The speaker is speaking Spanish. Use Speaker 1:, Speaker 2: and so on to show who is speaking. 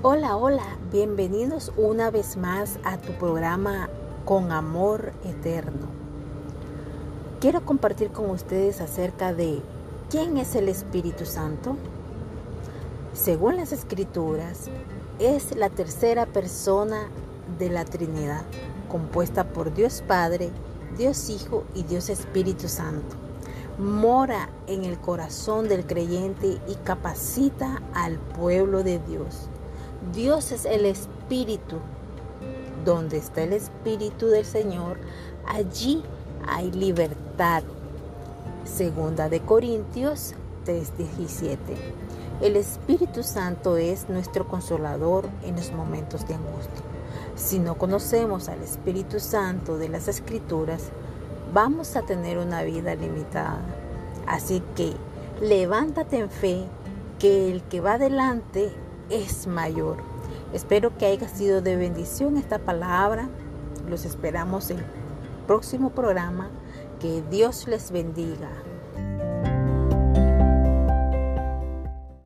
Speaker 1: Hola, hola, bienvenidos una vez más a tu programa Con Amor Eterno. Quiero compartir con ustedes acerca de quién es el Espíritu Santo. Según las escrituras, es la tercera persona de la Trinidad, compuesta por Dios Padre, Dios Hijo y Dios Espíritu Santo. Mora en el corazón del creyente y capacita al pueblo de Dios. Dios es el Espíritu. Donde está el Espíritu del Señor, allí hay libertad. Segunda de Corintios 3:17. El Espíritu Santo es nuestro consolador en los momentos de angustia. Si no conocemos al Espíritu Santo de las Escrituras, vamos a tener una vida limitada. Así que levántate en fe que el que va adelante es mayor. Espero que haya sido de bendición esta palabra. Los esperamos en el próximo programa. Que Dios les bendiga.